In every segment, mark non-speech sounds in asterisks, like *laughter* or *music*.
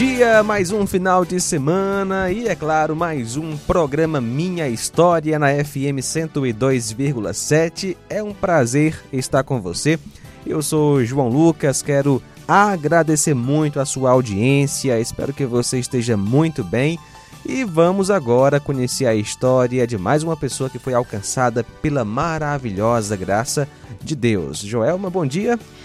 Dia, mais um final de semana e, é claro, mais um programa Minha História na FM 102,7. É um prazer estar com você. Eu sou João Lucas, quero agradecer muito a sua audiência, espero que você esteja muito bem. E vamos agora conhecer a história de mais uma pessoa que foi alcançada pela maravilhosa graça de Deus. Joelma, bom dia. Bom dia,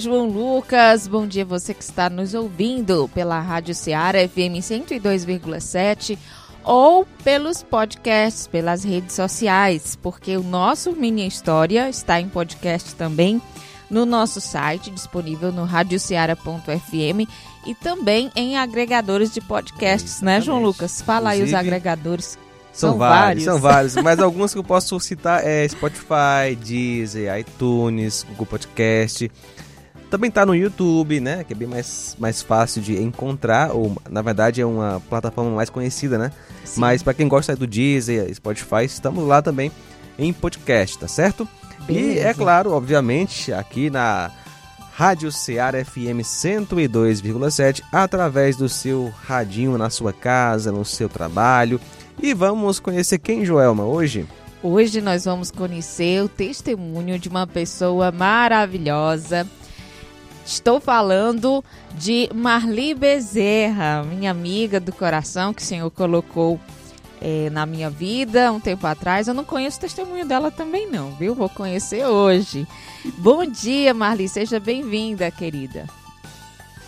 João Lucas. Bom dia você que está nos ouvindo pela Rádio Ceará FM 102,7 ou pelos podcasts, pelas redes sociais, porque o nosso Mini História está em podcast também no nosso site, disponível no radioceara.fm e também em agregadores de podcasts, né, João Lucas? Fala Inclusive, aí os agregadores são, são vários, vários, são vários. Mas alguns que eu posso citar é Spotify, Deezer, iTunes, Google Podcast. Também tá no YouTube, né? Que é bem mais, mais fácil de encontrar, ou na verdade é uma plataforma mais conhecida, né? Sim. Mas para quem gosta do Deezer, Spotify, estamos lá também em podcast, tá certo? Beleza. E é claro, obviamente, aqui na Rádio Ceará FM 102,7, através do seu radinho na sua casa, no seu trabalho e vamos conhecer quem, Joelma, hoje? Hoje nós vamos conhecer o testemunho de uma pessoa maravilhosa. Estou falando de Marli Bezerra, minha amiga do coração que o Senhor colocou é, na minha vida um tempo atrás. Eu não conheço o testemunho dela também não, viu? Vou conhecer hoje. Bom dia, Marli, seja bem-vinda, querida.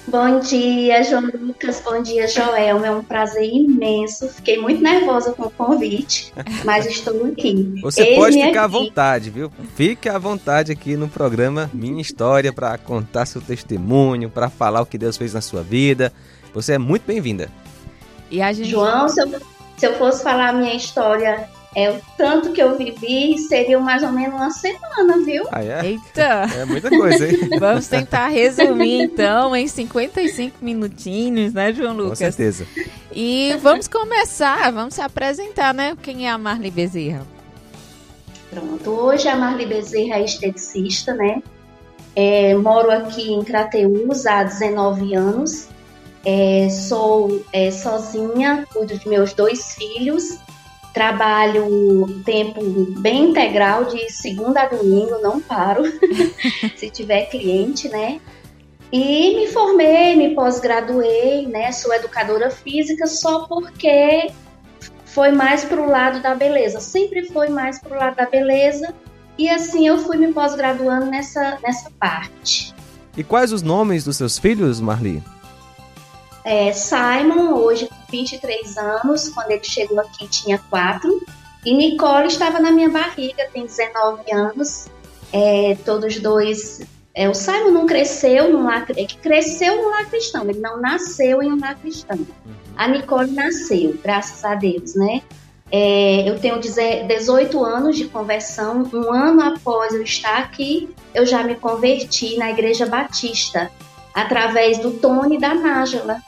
Bom dia, João Lucas. Bom dia, Joel. É um prazer imenso. Fiquei muito nervosa com o convite, mas estou aqui. Você Eis pode ficar aqui. à vontade, viu? Fique à vontade aqui no programa Minha História para contar seu testemunho, para falar o que Deus fez na sua vida. Você é muito bem-vinda. Gente... João, se eu, se eu fosse falar a minha história é, o tanto que eu vivi seria mais ou menos uma semana, viu? Ah, é? Eita! É muita coisa, hein? *laughs* Vamos tentar resumir, então, em 55 minutinhos, né, João Lucas? Com certeza. E vamos começar, vamos se apresentar, né? Quem é a Marli Bezerra? Pronto, hoje a Marli Bezerra é esteticista, né? É, moro aqui em Crateús há 19 anos. É, sou é, sozinha, cuido de meus dois filhos Trabalho tempo bem integral, de segunda a domingo, não paro, *laughs* se tiver cliente, né? E me formei, me pós-graduei, né? Sou educadora física só porque foi mais para o lado da beleza. Sempre foi mais para o lado da beleza. E assim eu fui me pós-graduando nessa, nessa parte. E quais os nomes dos seus filhos, Marli? É, Simon, hoje com 23 anos, quando ele chegou aqui tinha 4. E Nicole estava na minha barriga, tem 19 anos. É, todos dois. É, o Simon não cresceu no lar, é cresceu no lar cristão, ele não nasceu em um lar cristão. A Nicole nasceu, graças a Deus, né? É, eu tenho 18 anos de conversão. Um ano após eu estar aqui, eu já me converti na Igreja Batista, através do Tony e da Nájila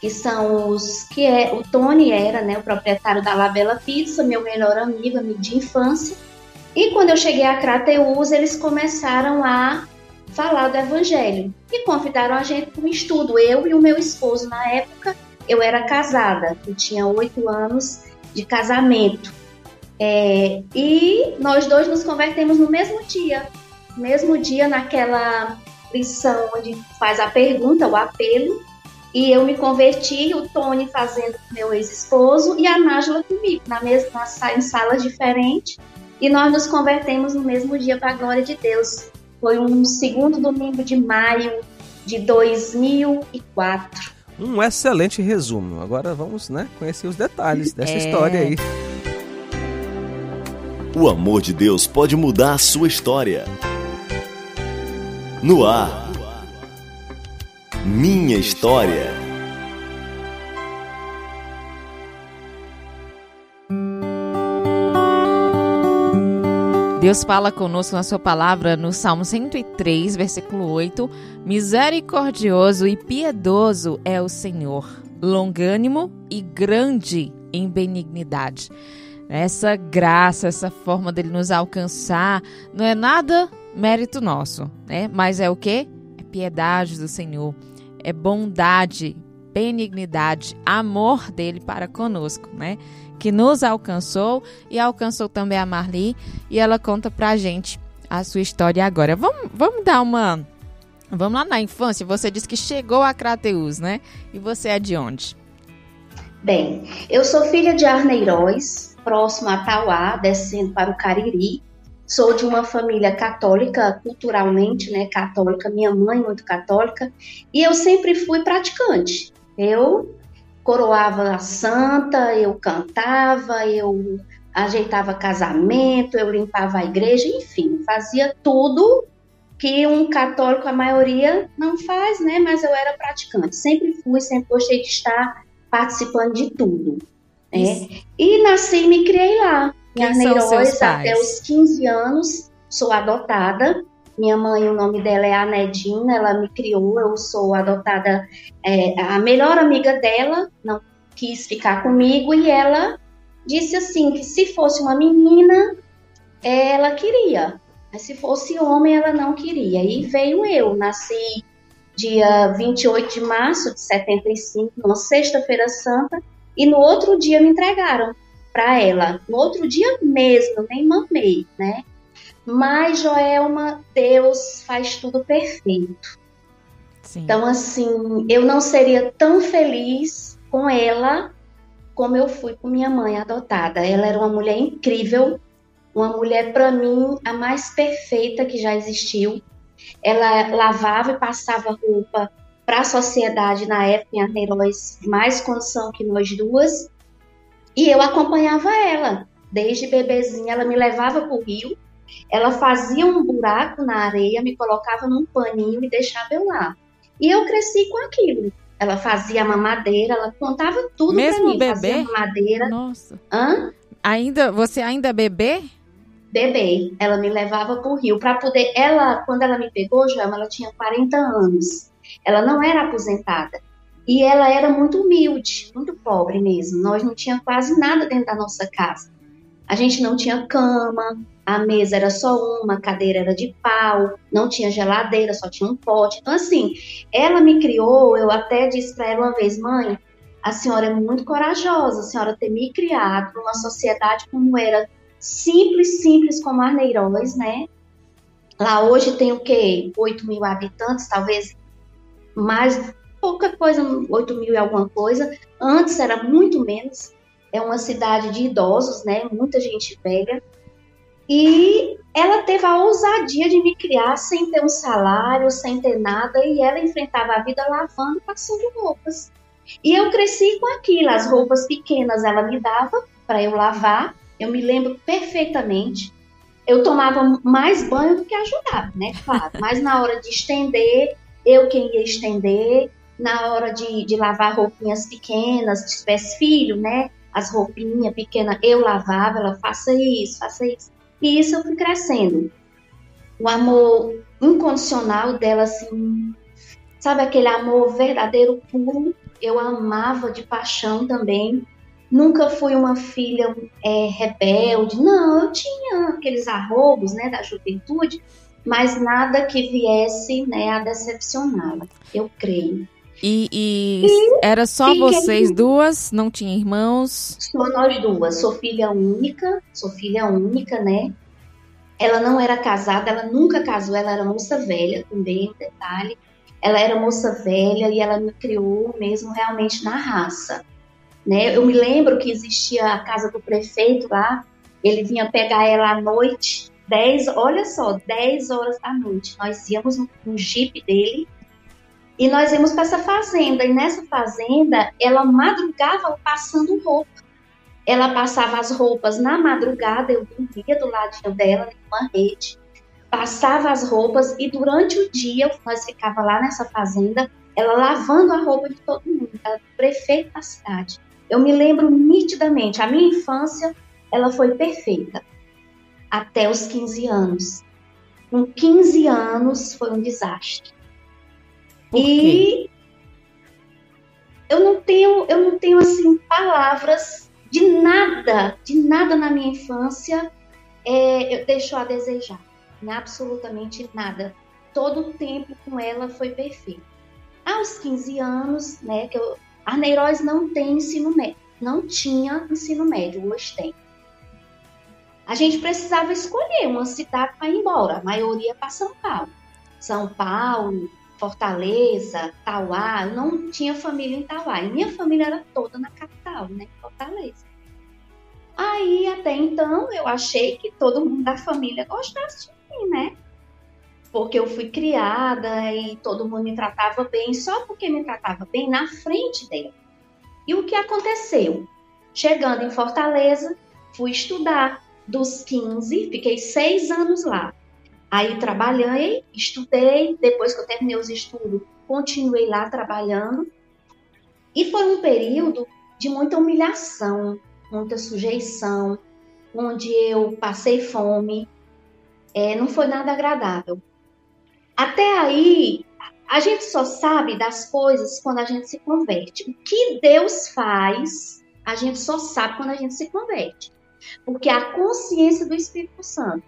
que são os que é o Tony era, né, o proprietário da Labela Pizza, meu melhor amigo, amigo de infância. E quando eu cheguei a Crateus, eles começaram a falar do evangelho e convidaram a gente para um estudo. Eu e o meu esposo na época, eu era casada, eu tinha oito anos de casamento. É, e nós dois nos convertemos no mesmo dia, mesmo dia naquela lição onde faz a pergunta, o apelo, e eu me converti, o Tony fazendo com meu ex-esposo e a Nájila comigo, na mesma em salas diferentes. E nós nos convertemos no mesmo dia para a glória de Deus. Foi um segundo domingo de maio de 2004. Um excelente resumo. Agora vamos, né, conhecer os detalhes dessa é... história aí. O amor de Deus pode mudar a sua história. No ar Minha história. Deus fala conosco na sua palavra no Salmo 103, versículo 8: Misericordioso e piedoso é o Senhor, longânimo e grande em benignidade. Essa graça, essa forma dele nos alcançar, não é nada mérito nosso, né? Mas é o que? É piedade do Senhor, é bondade, benignidade, amor dele para conosco, né? Que nos alcançou e alcançou também a Marli e ela conta pra gente a sua história agora. Vamos, vamos dar uma. Vamos lá na infância. Você disse que chegou a Crateus, né? E você é de onde? Bem, eu sou filha de Arneiroz, próximo a Tauá, descendo para o Cariri. Sou de uma família católica, culturalmente, né, católica, minha mãe muito católica, e eu sempre fui praticante. Eu coroava a santa, eu cantava, eu ajeitava casamento, eu limpava a igreja, enfim, fazia tudo que um católico, a maioria, não faz, né? Mas eu era praticante, sempre fui, sempre gostei de estar participando de tudo. Né? E nasci e me criei lá. Quem Arneiroz, até os 15 anos, sou adotada. Minha mãe, o nome dela é Anedina, ela me criou, eu sou adotada, é, a melhor amiga dela, não quis ficar comigo, e ela disse assim, que se fosse uma menina, ela queria, mas se fosse homem, ela não queria. E veio eu, nasci dia 28 de março de 75, numa sexta-feira santa, e no outro dia me entregaram para ela. No outro dia mesmo, nem mamei, né? Mas Joelma, Deus faz tudo perfeito. Sim. Então, assim, eu não seria tão feliz com ela como eu fui com minha mãe adotada. Ela era uma mulher incrível, uma mulher, para mim, a mais perfeita que já existiu. Ela lavava e passava roupa para a sociedade na época em Arneiroz mais condição que nós duas. E eu acompanhava ela. Desde bebezinha, ela me levava para o rio, ela fazia um buraco na areia, me colocava num paninho e deixava eu lá. E eu cresci com aquilo. Ela fazia mamadeira, ela contava tudo para mim. Mesmo bebê? mamadeira. Nossa. Hã? Ainda, você ainda é bebê? Bebê. Ela me levava para o rio para poder. Ela, quando ela me pegou, Joelma, ela tinha 40 anos. Ela não era aposentada. E ela era muito humilde, muito pobre mesmo. Nós não tinha quase nada dentro da nossa casa. A gente não tinha cama, a mesa era só uma, a cadeira era de pau, não tinha geladeira, só tinha um pote. Então, assim, ela me criou, eu até disse para ela uma vez, mãe, a senhora é muito corajosa, a senhora ter me criado numa sociedade como era simples, simples como Arneiroz, né? Lá hoje tem o quê? 8 mil habitantes, talvez mais pouca coisa, 8 mil e alguma coisa. Antes era muito menos. É uma cidade de idosos, né? Muita gente velha. E ela teve a ousadia de me criar sem ter um salário, sem ter nada, e ela enfrentava a vida lavando, passando roupas. E eu cresci com aquilo, as roupas pequenas ela me dava para eu lavar, eu me lembro perfeitamente. Eu tomava mais banho do que ajudava, né? Claro, mas na hora de estender, eu quem ia estender, na hora de, de lavar roupinhas pequenas, de espécie filho, né? As roupinhas pequenas, eu lavava, ela faça isso, faça isso. E isso eu fui crescendo. O amor incondicional dela, assim, sabe aquele amor verdadeiro, puro, eu amava de paixão também. Nunca fui uma filha é, rebelde, não, eu tinha aqueles arrobos, né, da juventude, mas nada que viesse né, a decepcioná-la, eu creio. E, e, e era só vocês duas? Não tinha irmãos? Só nós duas. Sou filha única, sou filha única, né? Ela não era casada, ela nunca casou, ela era moça velha também, detalhe. Ela era moça velha e ela me criou mesmo realmente na raça. Né? Eu me lembro que existia a casa do prefeito lá, ele vinha pegar ela à noite 10, olha só, 10 horas da noite. Nós íamos no, no jeep dele e nós íamos para essa fazenda. E nessa fazenda, ela madrugava passando roupa. Ela passava as roupas na madrugada, eu dormia do ladinho dela, numa rede. Passava as roupas e durante o dia, nós ficava lá nessa fazenda, ela lavando a roupa de todo mundo, ela prefeita da cidade. Eu me lembro nitidamente, a minha infância, ela foi perfeita até os 15 anos. Com 15 anos foi um desastre. Por e eu não tenho, eu não tenho assim palavras de nada, de nada na minha infância é, deixou a desejar. Absolutamente nada. Todo o tempo com ela foi perfeito. Aos 15 anos, né, que eu, Arneiroz não tem ensino médio, não tinha ensino médio, hoje tem. A gente precisava escolher uma cidade para ir embora, a maioria para São Paulo. São Paulo, Fortaleza, Tauá, eu não tinha família em Tauá, e minha família era toda na capital, né, Fortaleza. Aí, até então, eu achei que todo mundo da família gostasse de mim, né? Porque eu fui criada e todo mundo me tratava bem, só porque me tratava bem na frente dela. E o que aconteceu? Chegando em Fortaleza, fui estudar dos 15, fiquei seis anos lá. Aí trabalhei, estudei, depois que eu terminei os estudos, continuei lá trabalhando. E foi um período de muita humilhação, muita sujeição, onde eu passei fome. É, não foi nada agradável. Até aí, a gente só sabe das coisas quando a gente se converte. O que Deus faz, a gente só sabe quando a gente se converte. Porque a consciência do Espírito Santo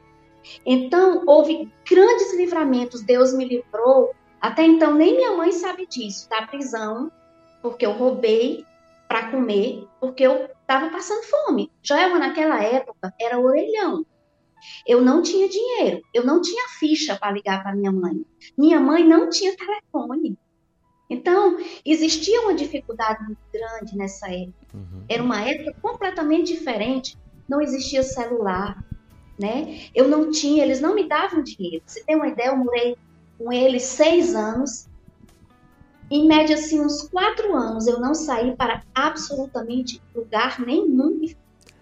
então, houve grandes livramentos, Deus me livrou. Até então, nem minha mãe sabe disso, da prisão, porque eu roubei para comer, porque eu estava passando fome. Joelma, naquela época, era orelhão. Eu não tinha dinheiro, eu não tinha ficha para ligar para minha mãe. Minha mãe não tinha telefone. Então, existia uma dificuldade muito grande nessa época. Uhum. Era uma época completamente diferente. Não existia celular, né? Eu não tinha, eles não me davam dinheiro. Você tem uma ideia, eu morei com eles seis anos. Em média, assim, uns quatro anos, eu não saí para absolutamente lugar nenhum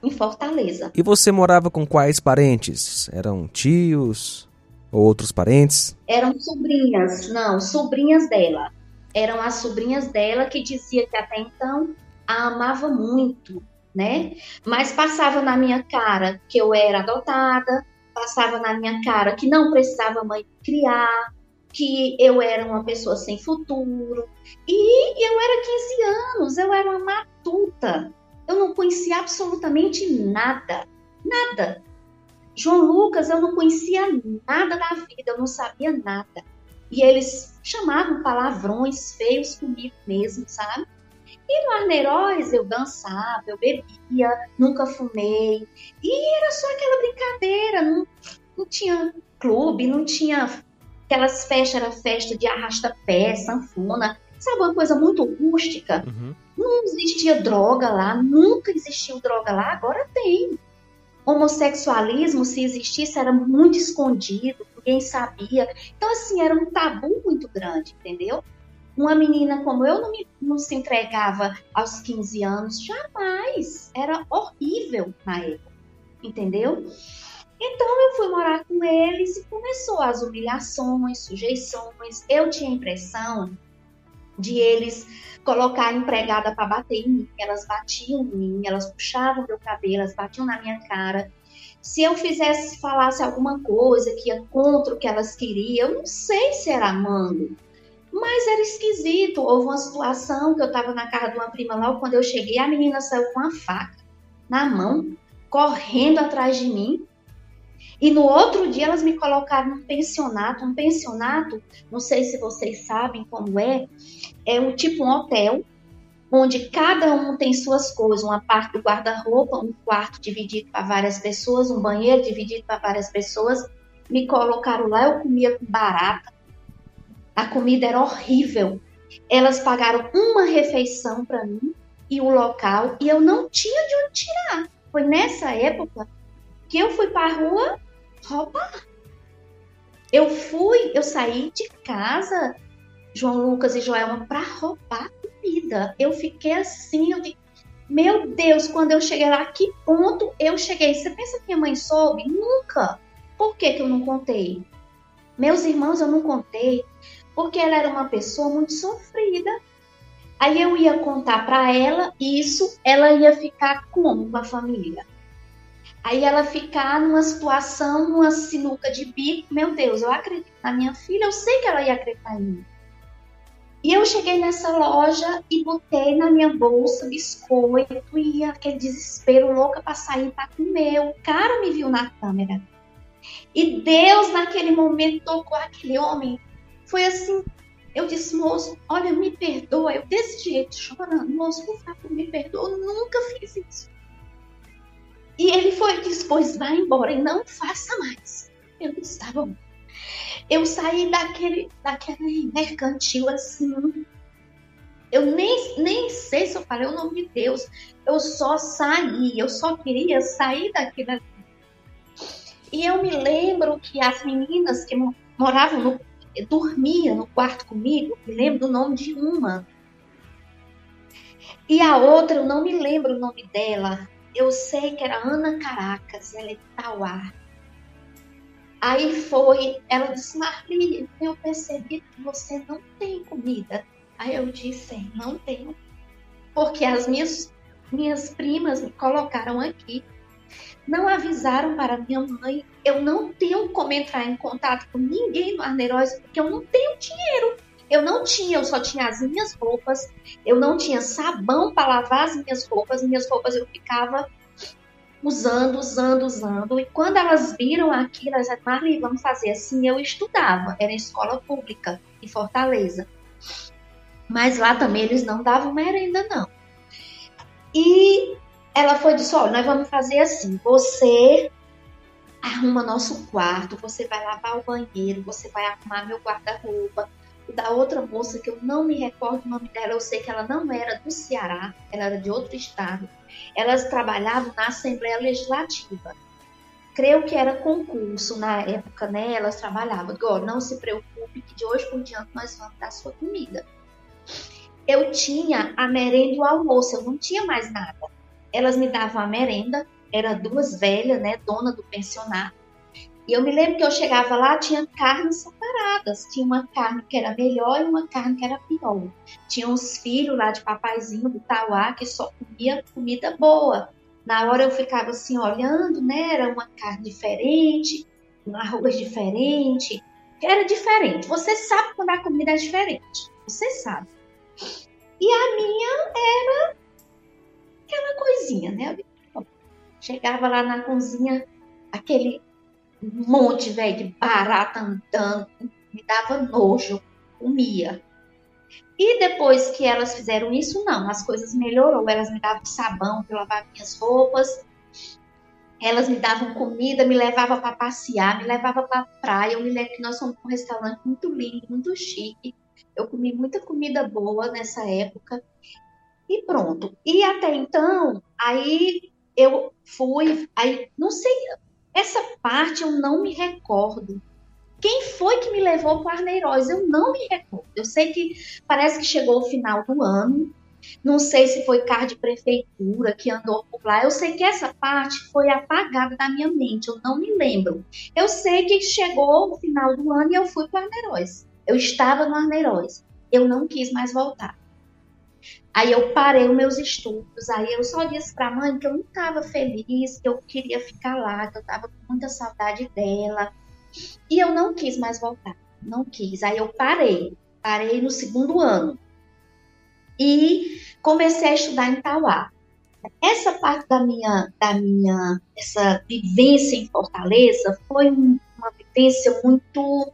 em Fortaleza. E você morava com quais parentes? Eram tios ou outros parentes? Eram sobrinhas, não, sobrinhas dela. Eram as sobrinhas dela que dizia que até então a amava muito, né? Mas passava na minha cara que eu era adotada, passava na minha cara que não precisava mãe criar, que eu era uma pessoa sem futuro. E eu era 15 anos, eu era uma matuta. Eu não conhecia absolutamente nada, nada. João Lucas, eu não conhecia nada da vida, eu não sabia nada. E eles chamavam palavrões feios comigo mesmo, sabe? E no Arneiroz eu dançava, eu bebia, nunca fumei. E era só aquela brincadeira, não, não tinha clube, não tinha aquelas festas, era festa de arrasta-pé, sanfona, sabe, uma coisa muito rústica. Uhum. Não existia droga lá, nunca existiu droga lá, agora tem. Homossexualismo, se existisse, era muito escondido, ninguém sabia. Então, assim, era um tabu muito grande, entendeu? Uma menina como eu não, me, não se entregava aos 15 anos, jamais. Era horrível na época, entendeu? Então eu fui morar com eles e começou as humilhações, sujeições. Eu tinha a impressão de eles colocar empregada para bater em mim. Elas batiam em mim, elas puxavam meu cabelo, elas batiam na minha cara. Se eu fizesse, falasse alguma coisa que ia contra o que elas queriam, eu não sei se era amando, mas era esquisito. Houve uma situação que eu estava na casa de uma prima logo quando eu cheguei, a menina saiu com uma faca na mão, correndo atrás de mim. E no outro dia elas me colocaram num pensionato. Um pensionato, não sei se vocês sabem como é, é um tipo um hotel, onde cada um tem suas coisas, uma parte do guarda-roupa, um quarto dividido para várias pessoas, um banheiro dividido para várias pessoas. Me colocaram lá, eu comia com barata, a comida era horrível. Elas pagaram uma refeição para mim e o local e eu não tinha de onde tirar. Foi nessa época que eu fui para a rua roubar. Eu fui, eu saí de casa, João Lucas e Joelma, para roubar comida. Eu fiquei assim, eu digo, meu Deus, quando eu cheguei lá, que ponto eu cheguei? Você pensa que minha mãe soube? Nunca. Por que, que eu não contei? Meus irmãos eu não contei, porque ela era uma pessoa muito sofrida. Aí eu ia contar para ela isso, ela ia ficar como com a família? Aí ela ficar numa situação, numa sinuca de bico, meu Deus, eu acredito na minha filha, eu sei que ela ia acreditar em mim. E eu cheguei nessa loja e botei na minha bolsa biscoito e aquele desespero louca para sair para comer. O cara me viu na câmera. E Deus, naquele momento, tocou aquele homem. Foi assim. Eu disse, moço, olha, me perdoa. Eu desse jeito, chorando. Moço, por favor, me perdoa. Eu nunca fiz isso. E ele foi disse, pois vai embora e não faça mais. Eu disse, tá bom. Eu saí daquele, daquele mercantil assim. Eu nem, nem sei se eu falei o nome de Deus. Eu só saí, eu só queria sair daquilo. E eu me lembro que as meninas que moravam no. Dormiam no quarto comigo, me lembro do nome de uma. E a outra, eu não me lembro o nome dela. Eu sei que era Ana Caracas, ela é de Tauá. Aí foi, ela disse, Marli, eu percebi que você não tem comida. Aí eu disse, não tenho. Porque as minhas, minhas primas me colocaram aqui. Não avisaram para minha mãe. Eu não tenho como entrar em contato com ninguém no Arneiroz, porque eu não tenho dinheiro. Eu não tinha, eu só tinha as minhas roupas. Eu não tinha sabão para lavar as minhas roupas. Minhas roupas eu ficava usando, usando, usando. E quando elas viram aquilo, elas disseram, Marli, vamos fazer assim. Eu estudava, era em escola pública, em Fortaleza. Mas lá também eles não davam merenda, não. E ela foi disse, olha, nós vamos fazer assim, você arruma nosso quarto, você vai lavar o banheiro, você vai arrumar meu guarda-roupa, da outra moça, que eu não me recordo o nome dela, eu sei que ela não era do Ceará, ela era de outro estado. Elas trabalhavam na Assembleia Legislativa. Creio que era concurso na época, né? Elas trabalhavam. Agora, não se preocupe que de hoje por diante nós vamos dar sua comida. Eu tinha a merenda e o almoço, eu não tinha mais nada. Elas me davam a merenda, eram duas velhas, né? Dona do pensionato e eu me lembro que eu chegava lá, tinha carnes separadas. Tinha uma carne que era melhor e uma carne que era pior. Tinha uns filhos lá de papaizinho do Tauá que só comia comida boa. Na hora eu ficava assim olhando, né? Era uma carne diferente, um arroz diferente. Era diferente. Você sabe quando a comida é diferente. Você sabe. E a minha era aquela coisinha, né? Chegava lá na cozinha, aquele monte, velho, de barata andando, me dava nojo, comia. E depois que elas fizeram isso, não, as coisas melhorou. Elas me davam sabão para lavar minhas roupas, elas me davam comida, me levavam para passear, me levavam para praia. Eu me lembro que nós fomos para um restaurante muito lindo, muito chique. Eu comi muita comida boa nessa época. E pronto. E até então, aí eu fui, aí não sei, essa parte eu não me recordo. Quem foi que me levou para Arneiroz? Eu não me recordo. Eu sei que parece que chegou o final do ano. Não sei se foi carro de prefeitura que andou por lá. Eu sei que essa parte foi apagada da minha mente. Eu não me lembro. Eu sei que chegou o final do ano e eu fui para Arneiroz. Eu estava no Arneiroz. Eu não quis mais voltar. Aí eu parei os meus estudos, aí eu só disse para a mãe que eu não estava feliz, que eu queria ficar lá, que eu estava com muita saudade dela. E eu não quis mais voltar, não quis. Aí eu parei, parei no segundo ano. E comecei a estudar em Tauá. Essa parte da minha, da minha, essa vivência em Fortaleza foi uma vivência muito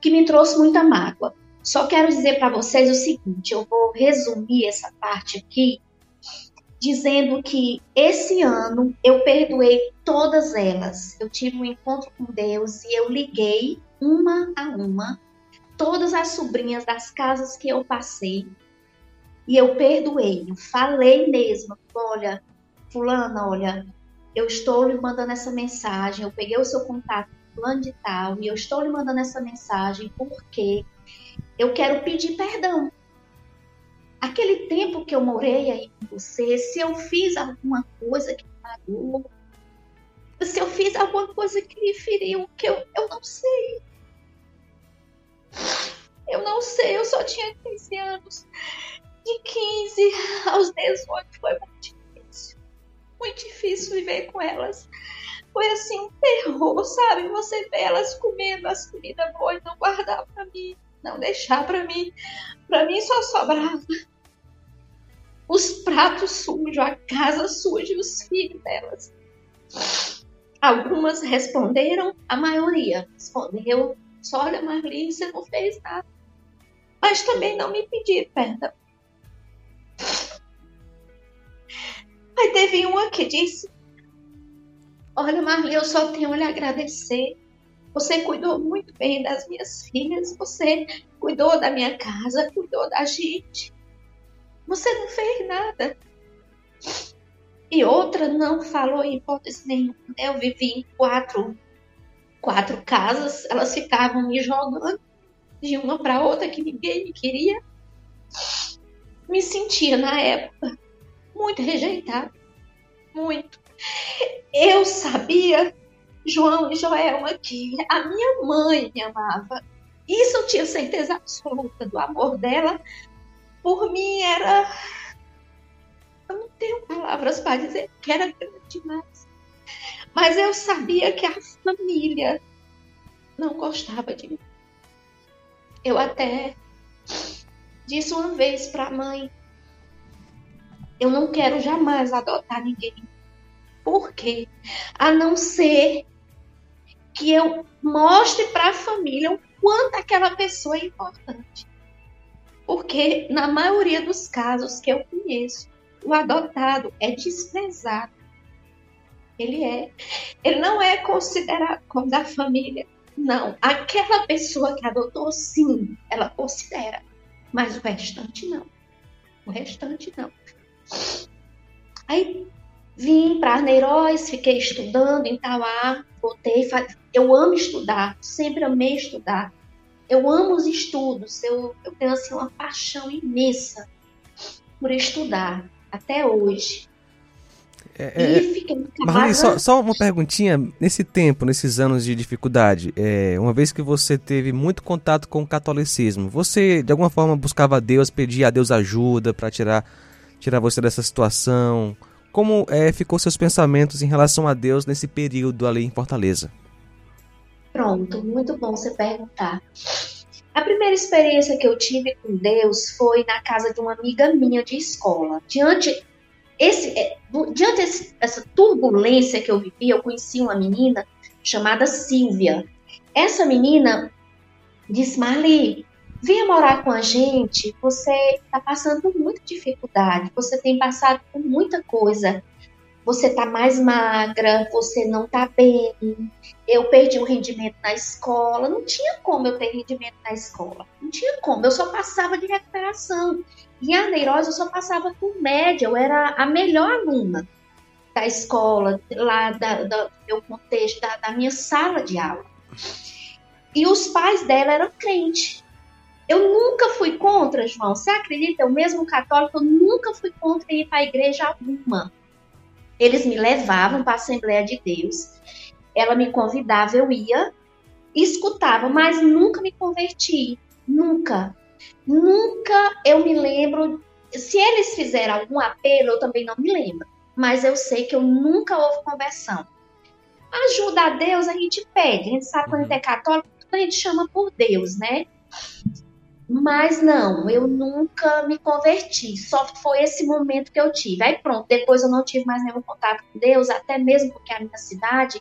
que me trouxe muita mágoa só quero dizer para vocês o seguinte: eu vou resumir essa parte aqui, dizendo que esse ano eu perdoei todas elas. Eu tive um encontro com Deus e eu liguei uma a uma todas as sobrinhas das casas que eu passei e eu perdoei. Eu falei mesmo: olha, Fulana, olha, eu estou lhe mandando essa mensagem. Eu peguei o seu contato, plano de tal, e eu estou lhe mandando essa mensagem porque eu quero pedir perdão. Aquele tempo que eu morei aí com você, se eu fiz alguma coisa que magoou, se eu fiz alguma coisa que lhe feriu, que eu, eu não sei. não sei, eu só tinha 15 anos. De 15 aos 18 foi muito difícil. Muito difícil viver com elas. Foi assim um terror, sabe? Você vê elas comendo as comidas boas e não guardar para mim, não deixar para mim. Para mim só sobrava os pratos sujos, a casa suja e os filhos delas. Algumas responderam, a maioria respondeu: só olha, Marli, você não fez nada. Mas também não me pediram perdão. Aí teve uma que disse: Olha, Marli, eu só tenho a lhe agradecer. Você cuidou muito bem das minhas filhas, você cuidou da minha casa, cuidou da gente. Você não fez nada. E outra não falou em hipótese nenhuma. Eu vivi em quatro, quatro casas, elas ficavam me jogando de uma para outra que ninguém me queria. Me sentia na época muito rejeitada. Muito. Eu sabia, João e Joelma, que a minha mãe me amava. Isso eu tinha certeza absoluta do amor dela, por mim era. Eu não tenho palavras para dizer que era grande demais. Mas eu sabia que a família não gostava de mim. Eu até disse uma vez para a mãe: eu não quero jamais adotar ninguém. Por quê? A não ser que eu mostre para a família o quanto aquela pessoa é importante. Porque na maioria dos casos que eu conheço, o adotado é desprezado. Ele é. Ele não é considerado como da família. Não. Aquela pessoa que adotou, sim, ela considera. Mas o restante não. O restante não. Aí vim para Arneiroz, fiquei estudando em Tauá, voltei. Eu amo estudar, sempre amei estudar eu amo os estudos, eu, eu tenho assim, uma paixão imensa por estudar, até hoje. É, é, é. Marlene, só, só, uma perguntinha. Nesse tempo, nesses anos de dificuldade, é, uma vez que você teve muito contato com o catolicismo, você de alguma forma buscava a Deus, pedia a Deus ajuda para tirar, tirar você dessa situação? Como é, ficou seus pensamentos em relação a Deus nesse período ali em Fortaleza? Pronto, muito bom você perguntar. A primeira experiência que eu tive com Deus foi na casa de uma amiga minha de escola. Diante esse, é, diante dessa turbulência que eu vivi, eu conheci uma menina chamada Silvia. Essa menina disse: Marli, venha morar com a gente. Você está passando muita dificuldade, você tem passado por muita coisa você está mais magra, você não está bem. Eu perdi o rendimento na escola. Não tinha como eu ter rendimento na escola. Não tinha como. Eu só passava de recuperação. E a neurose eu só passava por média. Eu era a melhor aluna da escola, lá da, da, do meu contexto, da, da minha sala de aula. E os pais dela eram crentes. Eu nunca fui contra, João. Você acredita? Eu mesmo católico, eu nunca fui contra ir para a igreja alguma. Eles me levavam para a Assembleia de Deus. Ela me convidava, eu ia, escutava, mas nunca me converti. Nunca. Nunca eu me lembro. Se eles fizeram algum apelo, eu também não me lembro. Mas eu sei que eu nunca houve conversão. Ajuda a Deus a gente pede. A gente sabe quando a gente é católico, a gente chama por Deus, né? Mas não, eu nunca me converti. Só foi esse momento que eu tive. Aí pronto, depois eu não tive mais nenhum contato com Deus, até mesmo porque a minha cidade,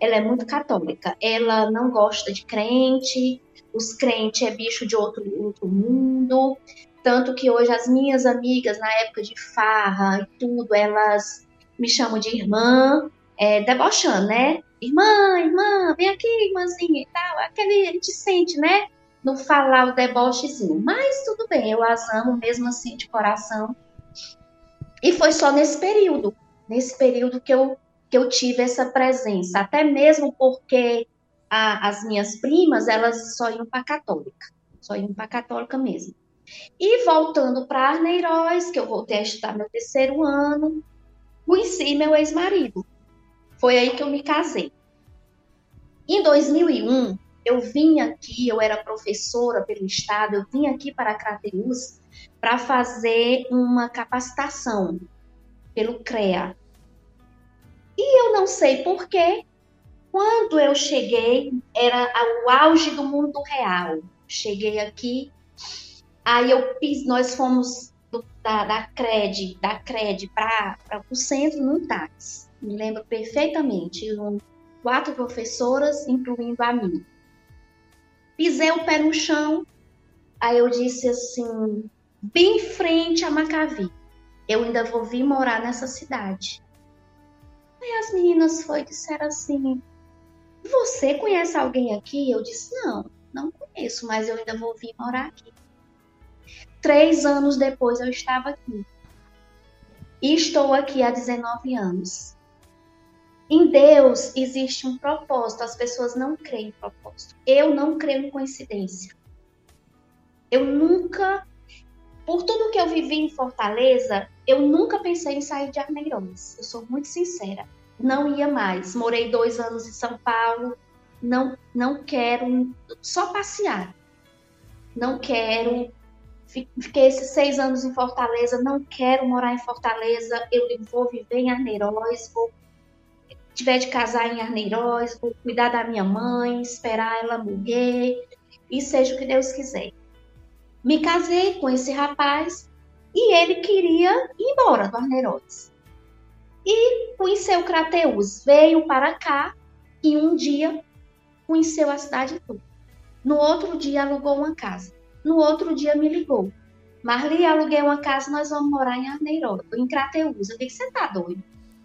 ela é muito católica. Ela não gosta de crente, os crentes é bicho de outro, outro mundo. Tanto que hoje as minhas amigas, na época de farra e tudo, elas me chamam de irmã, é, debochando, né? Irmã, irmã, vem aqui, irmãzinha e tal. Aquele, a gente sente, né? No falar o debochezinho. Mas tudo bem, eu as amo mesmo assim de coração. E foi só nesse período, nesse período que eu, que eu tive essa presença. Até mesmo porque a, as minhas primas, elas só iam para católica. Só iam para católica mesmo. E voltando para Arneiroz, que eu voltei a estudar meu terceiro ano, conheci meu ex-marido. Foi aí que eu me casei. Em 2001, eu vim aqui, eu era professora pelo Estado, eu vim aqui para Crateus para fazer uma capacitação pelo CREA. E eu não sei porquê, quando eu cheguei, era o auge do mundo real. Cheguei aqui, aí eu nós fomos do, da, da CRED, da CRED para o centro no táxi. Me lembro perfeitamente. Um, quatro professoras, incluindo a mim. Pisei o pé no chão, aí eu disse assim, bem em frente a Macavi, eu ainda vou vir morar nessa cidade. Aí as meninas foi disseram assim, você conhece alguém aqui? Eu disse, não, não conheço, mas eu ainda vou vir morar aqui. Três anos depois eu estava aqui. E estou aqui há 19 anos. Em Deus existe um propósito, as pessoas não creem em propósito. Eu não creio em coincidência. Eu nunca, por tudo que eu vivi em Fortaleza, eu nunca pensei em sair de Armeiroz. Eu sou muito sincera. Não ia mais. Morei dois anos em São Paulo. Não, não quero só passear. Não quero. Fiquei esses seis anos em Fortaleza. Não quero morar em Fortaleza. Eu vou viver em Armeiroz. Vou tiver de casar em Arneiroz, vou cuidar da minha mãe, esperar ela morrer, e seja o que Deus quiser. Me casei com esse rapaz e ele queria ir embora do Arneiroz. E conheceu Crateus, veio para cá e um dia conheceu a cidade toda. No outro dia alugou uma casa. No outro dia me ligou. Marli, aluguei uma casa, nós vamos morar em Arneiroz, em Crateus. Eu disse, você tá doido?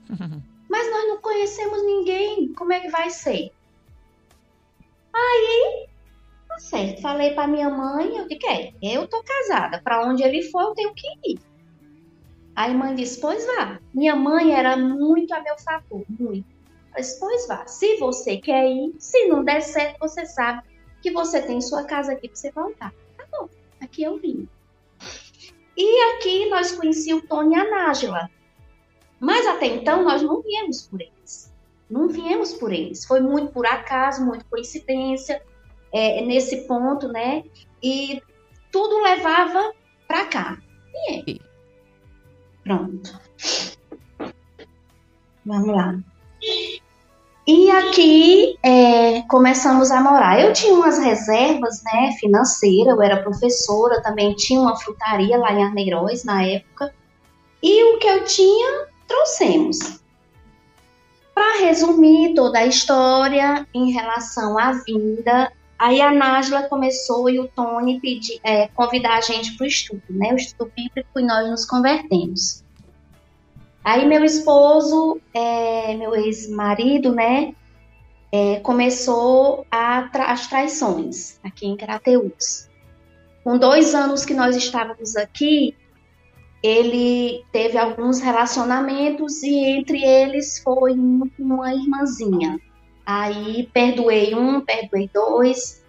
*laughs* Mas nós não conhecemos ninguém. Como é que vai ser? Aí, tá certo. Falei para minha mãe, eu disse, é, eu tô casada. Para onde ele for, eu tenho que ir. Aí mãe disse, pois vá. Minha mãe era muito a meu favor, muito. Eu disse, pois vá. Se você quer ir, se não der certo, você sabe que você tem sua casa aqui para você voltar. Tá bom, aqui eu vim. E aqui nós conhecíamos o Tony e a Nájila. Mas até então nós não viemos por eles. Não viemos por eles. Foi muito por acaso, muito coincidência é, nesse ponto, né? E tudo levava para cá. E é. Pronto. Vamos lá. E aqui é, começamos a morar. Eu tinha umas reservas, né, financeira, eu era professora, também tinha uma frutaria lá em Arneiroz na época. E o que eu tinha, trouxemos. Para resumir toda a história em relação à vinda, aí a Nájila começou e o Tony pedir, é, convidar a gente para o estudo, né? O estudo bíblico e nós nos convertemos. Aí meu esposo, é, meu ex-marido, né? É, começou tra as traições aqui em Crateús. Com dois anos que nós estávamos aqui, ele teve alguns relacionamentos e entre eles foi uma irmãzinha. Aí perdoei um, perdoei dois,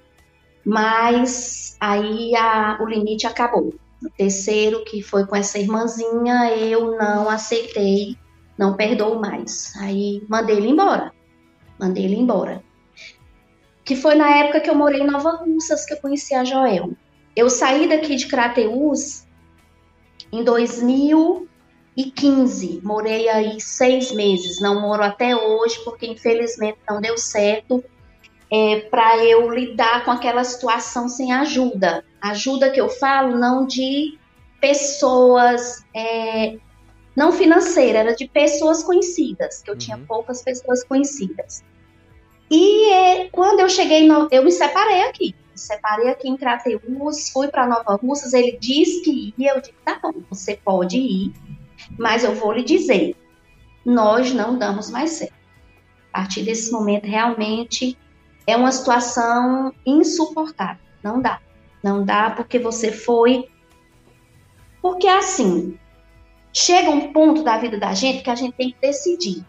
mas aí a, o limite acabou. O terceiro, que foi com essa irmãzinha, eu não aceitei, não perdoo mais. Aí mandei ele embora. Mandei ele embora. Que foi na época que eu morei em Nova Russas que eu conheci a Joel. Eu saí daqui de Crateús em 2015. Morei aí seis meses, não moro até hoje, porque infelizmente não deu certo é, para eu lidar com aquela situação sem ajuda. Ajuda que eu falo, não de pessoas, é, não financeira, era de pessoas conhecidas, que eu uhum. tinha poucas pessoas conhecidas. E é, quando eu cheguei, no, eu me separei aqui separei aqui em Crateús, fui para Nova Russas, ele disse que ia, eu disse, tá bom, você pode ir, mas eu vou lhe dizer, nós não damos mais certo. A partir desse momento, realmente, é uma situação insuportável, não dá. Não dá porque você foi... Porque assim, chega um ponto da vida da gente que a gente tem que decidir.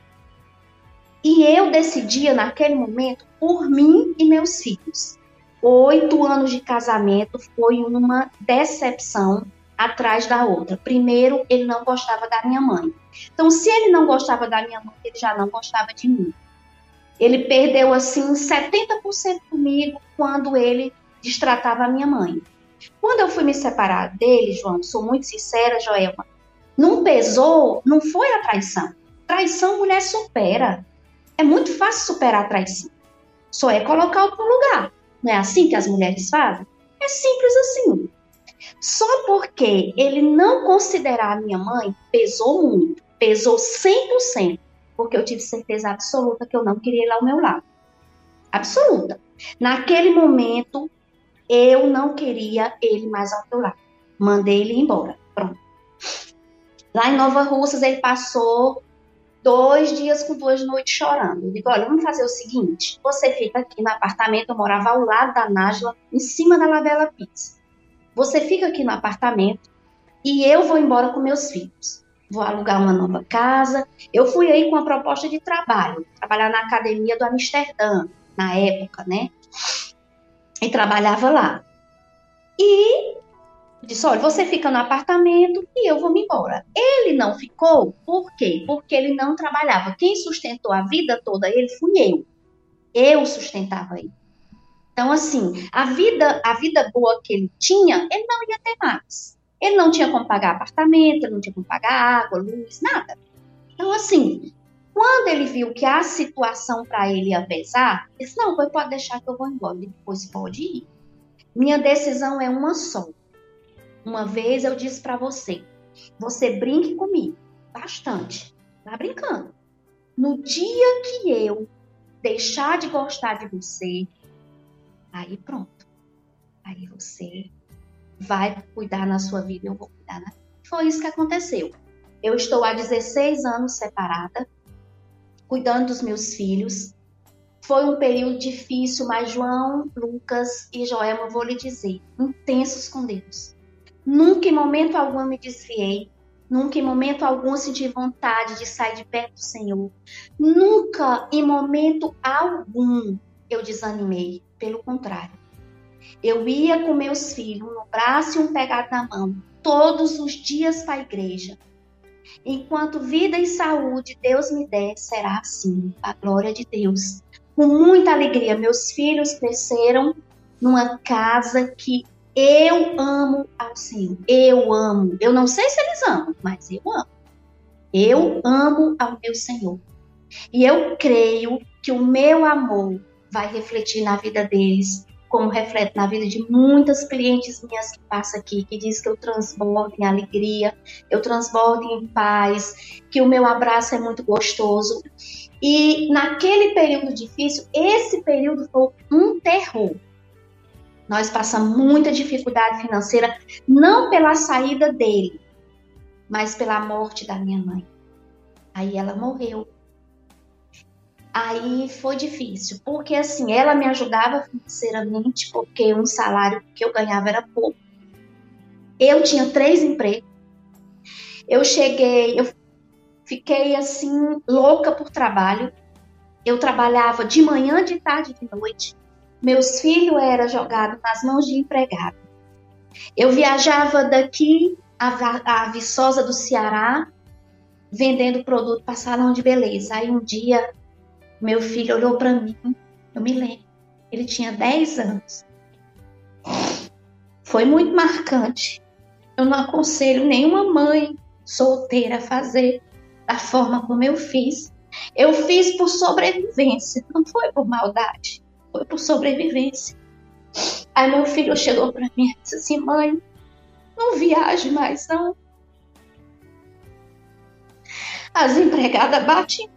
E eu decidia naquele momento por mim e meus filhos oito anos de casamento foi uma decepção atrás da outra. Primeiro, ele não gostava da minha mãe. Então, se ele não gostava da minha mãe, ele já não gostava de mim. Ele perdeu assim 70% comigo quando ele destratava a minha mãe. Quando eu fui me separar dele, João, sou muito sincera, Joelma, não pesou, não foi a traição. Traição mulher supera. É muito fácil superar a traição. Só é colocar outro lugar. Não é assim que as mulheres fazem? É simples assim. Só porque ele não considerar a minha mãe pesou muito, pesou 100%, porque eu tive certeza absoluta que eu não queria ele ao meu lado. Absoluta. Naquele momento, eu não queria ele mais ao meu lado. Mandei ele embora. Pronto. Lá em Nova Russas, ele passou dois dias com duas noites chorando. Eu digo, olha, vamos fazer o seguinte, você fica aqui no apartamento, eu morava ao lado da Nájila, em cima da Lavela Pizza. Você fica aqui no apartamento e eu vou embora com meus filhos. Vou alugar uma nova casa. Eu fui aí com a proposta de trabalho, trabalhar na academia do Amsterdã, na época, né? E trabalhava lá. E disse: olha, você fica no apartamento e eu vou me embora. Ele não ficou, por quê? Porque ele não trabalhava. Quem sustentou a vida toda ele fui eu. Eu sustentava ele. Então, assim, a vida, a vida boa que ele tinha, ele não ia ter mais. Ele não tinha como pagar apartamento, ele não tinha como pagar água, luz, nada. Então, assim, quando ele viu que a situação para ele ia pesar, ele disse: Não, pode deixar que eu vou embora. Ele, pois pode ir. Minha decisão é uma só. Uma vez eu disse para você: você brinque comigo, bastante. Tá brincando. No dia que eu deixar de gostar de você, Aí pronto. Aí você vai cuidar na sua vida, eu vou cuidar na Foi isso que aconteceu. Eu estou há 16 anos separada, cuidando dos meus filhos. Foi um período difícil, mas João, Lucas e Joelma, vou lhe dizer, intensos com Deus. Nunca em momento algum me desviei, nunca em momento algum senti vontade de sair de perto do Senhor. Nunca em momento algum eu desanimei. Pelo contrário, eu ia com meus filhos no braço e um pegado na mão, todos os dias para a igreja. Enquanto vida e saúde Deus me der, será assim, a glória de Deus. Com muita alegria, meus filhos cresceram numa casa que eu amo ao Senhor. Eu amo. Eu não sei se eles amam, mas eu amo. Eu amo ao meu Senhor. E eu creio que o meu amor vai refletir na vida deles, como reflete na vida de muitas clientes minhas que passam aqui, que diz que eu transbordo em alegria, eu transbordo em paz, que o meu abraço é muito gostoso. E naquele período difícil, esse período foi um terror. Nós passamos muita dificuldade financeira, não pela saída dele, mas pela morte da minha mãe. Aí ela morreu. Aí foi difícil, porque assim, ela me ajudava financeiramente, porque um salário que eu ganhava era pouco. Eu tinha três empregos. Eu cheguei, eu fiquei assim, louca por trabalho. Eu trabalhava de manhã, de tarde, de noite. Meus filhos eram jogados nas mãos de empregado. Eu viajava daqui a, a Viçosa do Ceará, vendendo produto para salão de beleza. Aí um dia meu filho olhou para mim, eu me lembro, ele tinha 10 anos. Foi muito marcante. Eu não aconselho nenhuma mãe solteira a fazer da forma como eu fiz. Eu fiz por sobrevivência, não foi por maldade, foi por sobrevivência. Aí meu filho chegou para mim e disse assim: mãe, não viaje mais não. As empregadas batem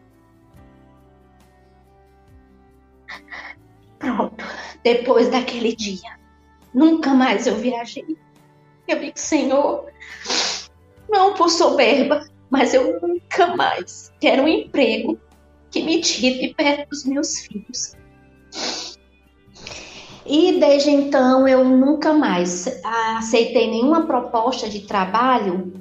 Pronto, depois daquele dia, nunca mais eu viajei. Eu digo, Senhor, não por soberba, mas eu nunca mais quero um emprego que me tire de perto dos meus filhos. E desde então eu nunca mais aceitei nenhuma proposta de trabalho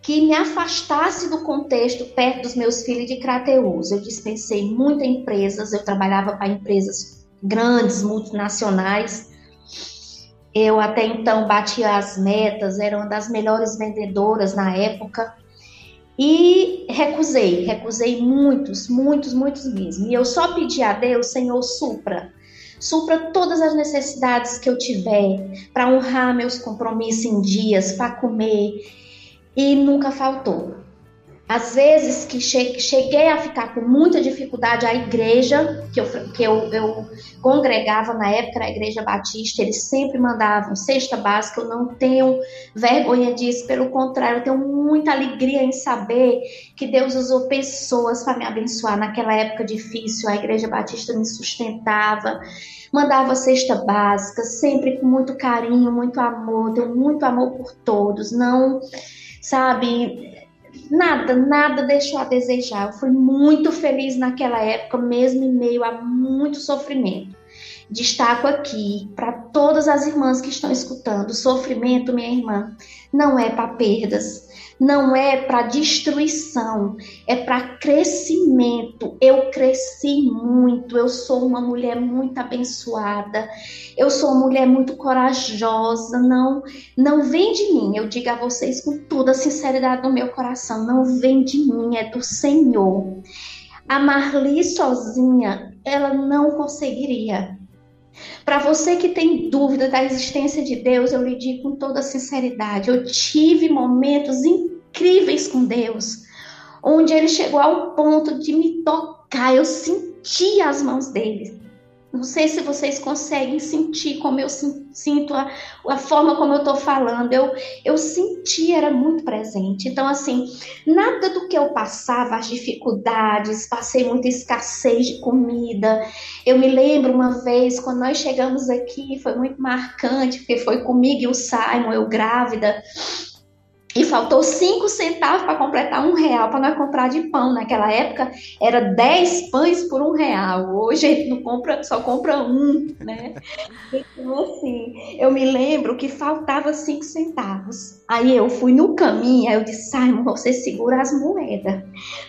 que me afastasse do contexto perto dos meus filhos de Crateus. Eu dispensei muitas empresas, eu trabalhava para empresas grandes multinacionais. Eu até então batia as metas, era uma das melhores vendedoras na época. E recusei, recusei muitos, muitos, muitos mesmo. E eu só pedi a Deus, Senhor, supra. Supra todas as necessidades que eu tiver para honrar meus compromissos em dias, para comer. E nunca faltou. Às vezes que cheguei a ficar com muita dificuldade, a igreja que eu, que eu, eu congregava na época, na igreja batista, eles sempre mandavam cesta básica, eu não tenho vergonha disso, pelo contrário, eu tenho muita alegria em saber que Deus usou pessoas para me abençoar. Naquela época difícil, a igreja batista me sustentava, mandava cesta básica, sempre com muito carinho, muito amor, tenho muito amor por todos, não, sabe, nada, nada deixou a desejar. Eu fui muito feliz naquela época, mesmo em meio a muito sofrimento. Destaco aqui para todas as irmãs que estão escutando: sofrimento, minha irmã, não é para perdas, não é para destruição, é para crescimento. Eu cresci muito, eu sou uma mulher muito abençoada, eu sou uma mulher muito corajosa. Não, não vem de mim, eu digo a vocês com toda a sinceridade do meu coração: não vem de mim, é do Senhor. A Marli sozinha, ela não conseguiria. Para você que tem dúvida da existência de Deus, eu lhe digo com toda sinceridade: eu tive momentos incríveis com Deus, onde Ele chegou ao ponto de me tocar, eu senti as mãos dele. Não sei se vocês conseguem sentir como eu sinto a, a forma como eu estou falando. Eu, eu senti, era muito presente. Então, assim, nada do que eu passava, as dificuldades, passei muita escassez de comida. Eu me lembro uma vez, quando nós chegamos aqui, foi muito marcante, porque foi comigo e o Simon, eu grávida. E faltou cinco centavos para completar um real para nós comprar de pão. Naquela época era dez pães por um real. Hoje a gente não compra, só compra um, né? Então, assim, eu me lembro que faltava cinco centavos. Aí eu fui no caminho, aí eu disse, Simon, você segura as moedas.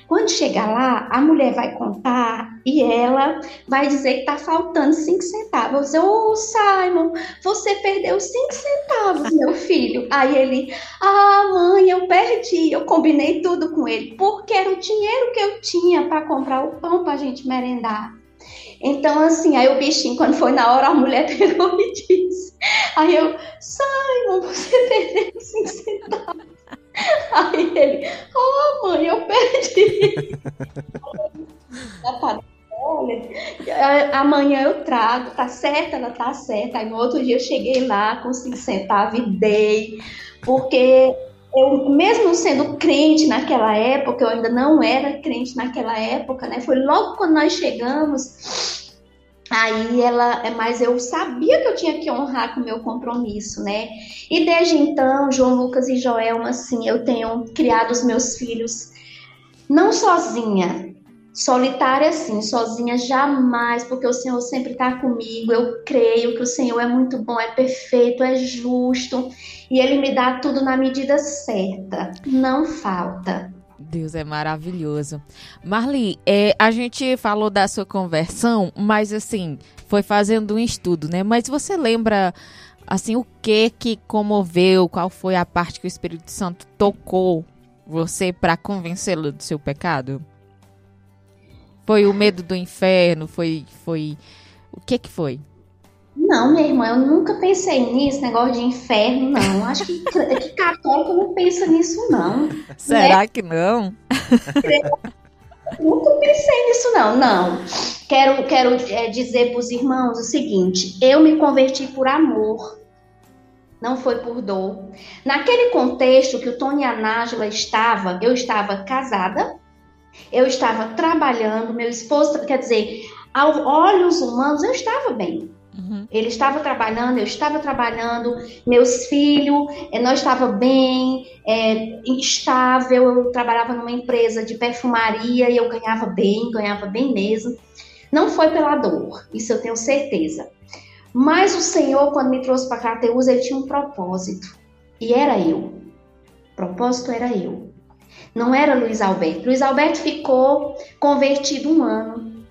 Quando chegar lá, a mulher vai contar e ela vai dizer que tá faltando cinco centavos. Eu, ô oh, Simon, você perdeu cinco centavos, meu filho. Aí ele, ah, mãe, eu perdi. Eu combinei tudo com ele, porque era o dinheiro que eu tinha para comprar o pão pra gente merendar. Então, assim, aí o bichinho, quando foi na hora, a mulher *laughs* pegou e disse. Aí eu, Simon, você perdeu cinco centavos. Aí ele, oh mãe, eu perdi. *laughs* Amanhã eu trago, tá certo? Ela tá certa. Aí no outro dia eu cheguei lá com cinco centavos e dei, porque eu, mesmo sendo crente naquela época, eu ainda não era crente naquela época, né? Foi logo quando nós chegamos. Aí ela, mas eu sabia que eu tinha que honrar com o meu compromisso, né? E desde então, João Lucas e Joelma, assim, eu tenho criado os meus filhos não sozinha, solitária sim, sozinha jamais, porque o Senhor sempre está comigo. Eu creio que o Senhor é muito bom, é perfeito, é justo e Ele me dá tudo na medida certa, não falta. Deus é maravilhoso. Marli, é, a gente falou da sua conversão, mas assim, foi fazendo um estudo, né? Mas você lembra, assim, o que que comoveu? Qual foi a parte que o Espírito Santo tocou você para convencê-lo do seu pecado? Foi o medo do inferno? Foi, foi, o que que foi? Não, minha irmã, eu nunca pensei nisso, negócio de inferno, não. Acho que, *laughs* que católico não pensa nisso, não. Será né? que não? nunca pensei nisso, não. Não. Quero, quero é, dizer para os irmãos o seguinte: eu me converti por amor. Não foi por dor. Naquele contexto que o Tony e a Nájula estava, eu estava casada, eu estava trabalhando, meu esposo, quer dizer, aos olhos humanos, eu estava bem. Uhum. Ele estava trabalhando, eu estava trabalhando, meus filhos, eh, nós estava bem, é, instável. Eu trabalhava numa empresa de perfumaria e eu ganhava bem, ganhava bem mesmo. Não foi pela dor, isso eu tenho certeza. Mas o Senhor, quando me trouxe para Crateus, ele tinha um propósito. E era eu. O propósito era eu. Não era Luiz Alberto. Luiz Alberto ficou convertido um ano.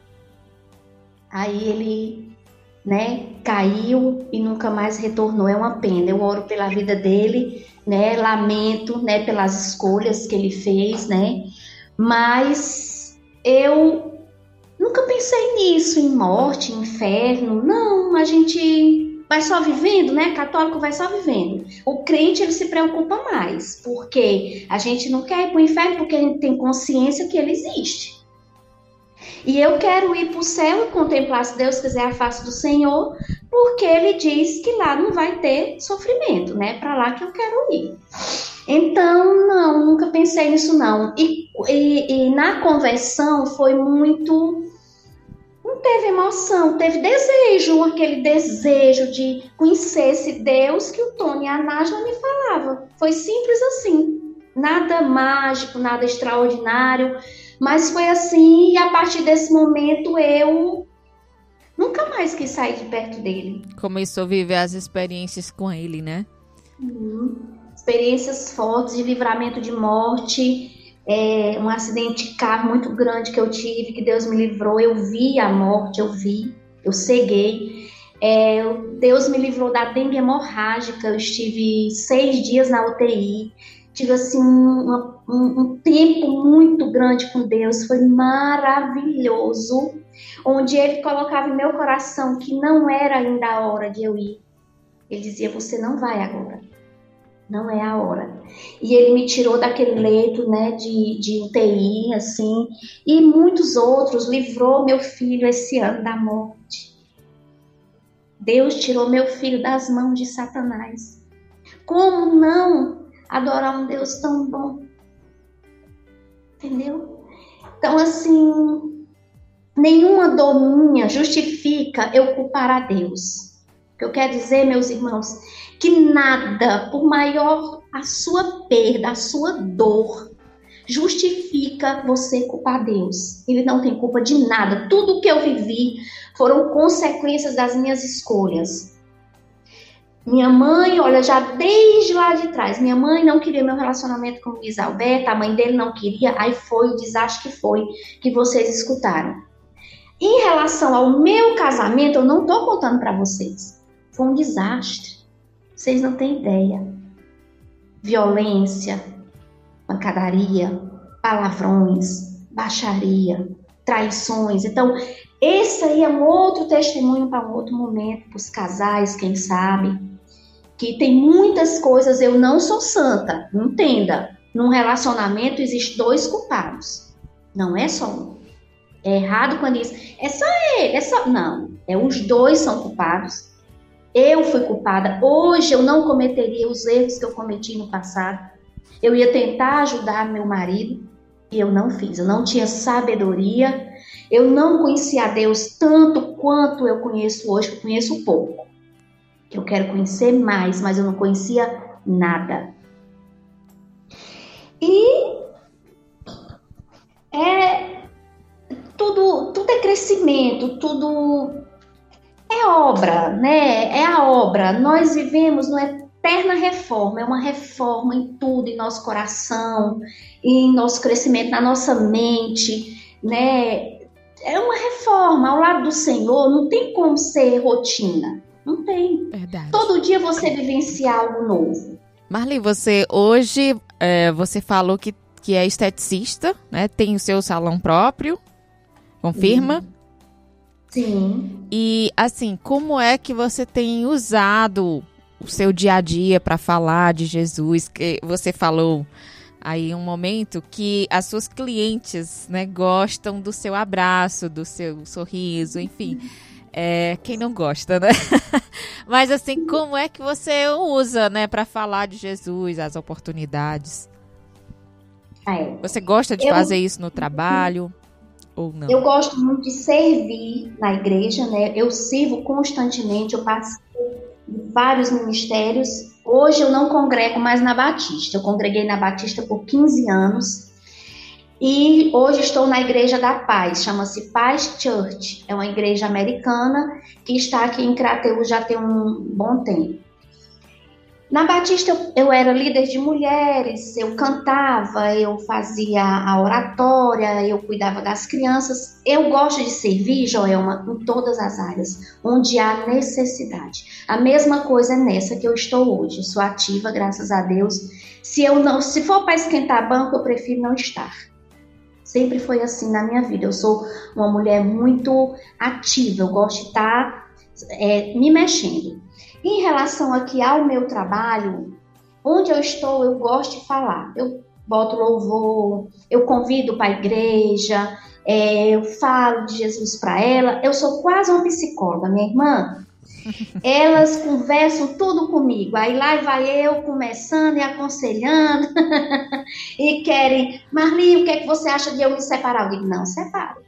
Aí ele né? caiu e nunca mais retornou. É uma pena. Eu oro pela vida dele, né? Lamento, né, pelas escolhas que ele fez, né? Mas eu nunca pensei nisso, em morte, inferno. Não, a gente vai só vivendo, né? Católico vai só vivendo. O crente ele se preocupa mais, porque a gente não quer ir para o inferno porque a gente tem consciência que ele existe. E eu quero ir para o céu e contemplar, se Deus quiser, a face do Senhor, porque ele diz que lá não vai ter sofrimento, né? Para lá que eu quero ir. Então, não, nunca pensei nisso, não. E, e, e na conversão foi muito. Não teve emoção, teve desejo, aquele desejo de conhecer esse Deus que o Tony e a Nájila me falava. Foi simples assim. Nada mágico, nada extraordinário mas foi assim, e a partir desse momento eu nunca mais quis sair de perto dele. Começou a viver as experiências com ele, né? Uhum. Experiências fortes de livramento de morte, é, um acidente de carro muito grande que eu tive, que Deus me livrou. Eu vi a morte, eu vi, eu ceguei. É, Deus me livrou da dengue hemorrágica. Eu estive seis dias na UTI tive assim um, um, um, tempo muito grande com Deus, foi maravilhoso, onde Ele colocava em meu coração que não era ainda a hora de eu ir. Ele dizia: Você não vai agora, não é a hora. E Ele me tirou daquele leito, né, de, de UTI, assim, e muitos outros, livrou meu filho esse ano da morte. Deus tirou meu filho das mãos de Satanás. Como não adorar um Deus tão bom. Entendeu? Então, assim, nenhuma dor minha justifica eu culpar a Deus. O que eu quero dizer, meus irmãos, que nada, por maior a sua perda, a sua dor, justifica você culpar Deus. Ele não tem culpa de nada. Tudo que eu vivi foram consequências das minhas escolhas. Minha mãe, olha, já desde lá de trás, minha mãe não queria meu relacionamento com o Luiz Alberto, a mãe dele não queria, aí foi o desastre que foi, que vocês escutaram. Em relação ao meu casamento, eu não tô contando para vocês. Foi um desastre. Vocês não têm ideia. Violência, pancadaria, palavrões, baixaria, traições. Então, esse aí é um outro testemunho para um outro momento, para os casais, quem sabe que tem muitas coisas, eu não sou santa, entenda. Num relacionamento existe dois culpados, não é só um. É errado quando diz, é só ele, é só. Não, é os dois são culpados. Eu fui culpada. Hoje eu não cometeria os erros que eu cometi no passado. Eu ia tentar ajudar meu marido e eu não fiz. Eu não tinha sabedoria. Eu não conhecia a Deus tanto quanto eu conheço hoje, que eu conheço pouco eu quero conhecer mais, mas eu não conhecia nada. E é tudo, tudo é crescimento, tudo é obra, né? É a obra. Nós vivemos numa eterna reforma, é uma reforma em tudo, em nosso coração, em nosso crescimento, na nossa mente, né? É uma reforma ao lado do Senhor, não tem como ser rotina. Não tem. Verdade. Todo dia você vivencia algo novo. Marli, você hoje é, você falou que, que é esteticista, né? Tem o seu salão próprio. Confirma? Sim. E assim, como é que você tem usado o seu dia a dia para falar de Jesus? Que você falou aí um momento que as suas clientes, né, gostam do seu abraço, do seu sorriso, enfim. É, quem não gosta, né? *laughs* Mas assim, como é que você usa, né, para falar de Jesus, as oportunidades? É. Você gosta de eu, fazer isso no trabalho ou não? Eu gosto muito de servir na igreja, né? Eu sirvo constantemente, eu participo de vários ministérios. Hoje eu não congrego mais na Batista. Eu congreguei na Batista por 15 anos e hoje estou na Igreja da Paz, chama-se Paz Church. É uma igreja americana que está aqui em Crateus já tem um bom tempo. Na Batista eu, eu, era líder de mulheres, eu cantava, eu fazia a oratória, eu cuidava das crianças. Eu gosto de servir, Joelma, em todas as áreas, onde há necessidade. A mesma coisa é nessa que eu estou hoje. sou ativa, graças a Deus. Se eu não, se for para esquentar banco, eu prefiro não estar. Sempre foi assim na minha vida. Eu sou uma mulher muito ativa, eu gosto de estar é, me mexendo. Em relação aqui ao meu trabalho, onde eu estou, eu gosto de falar. Eu boto louvor, eu convido para a igreja, é, eu falo de Jesus para ela. Eu sou quase uma psicóloga, minha irmã. *laughs* Elas conversam tudo comigo. Aí lá vai eu começando e aconselhando. *laughs* e querem, Marli, o que, é que você acha de eu me separar? Eu digo, não, separe.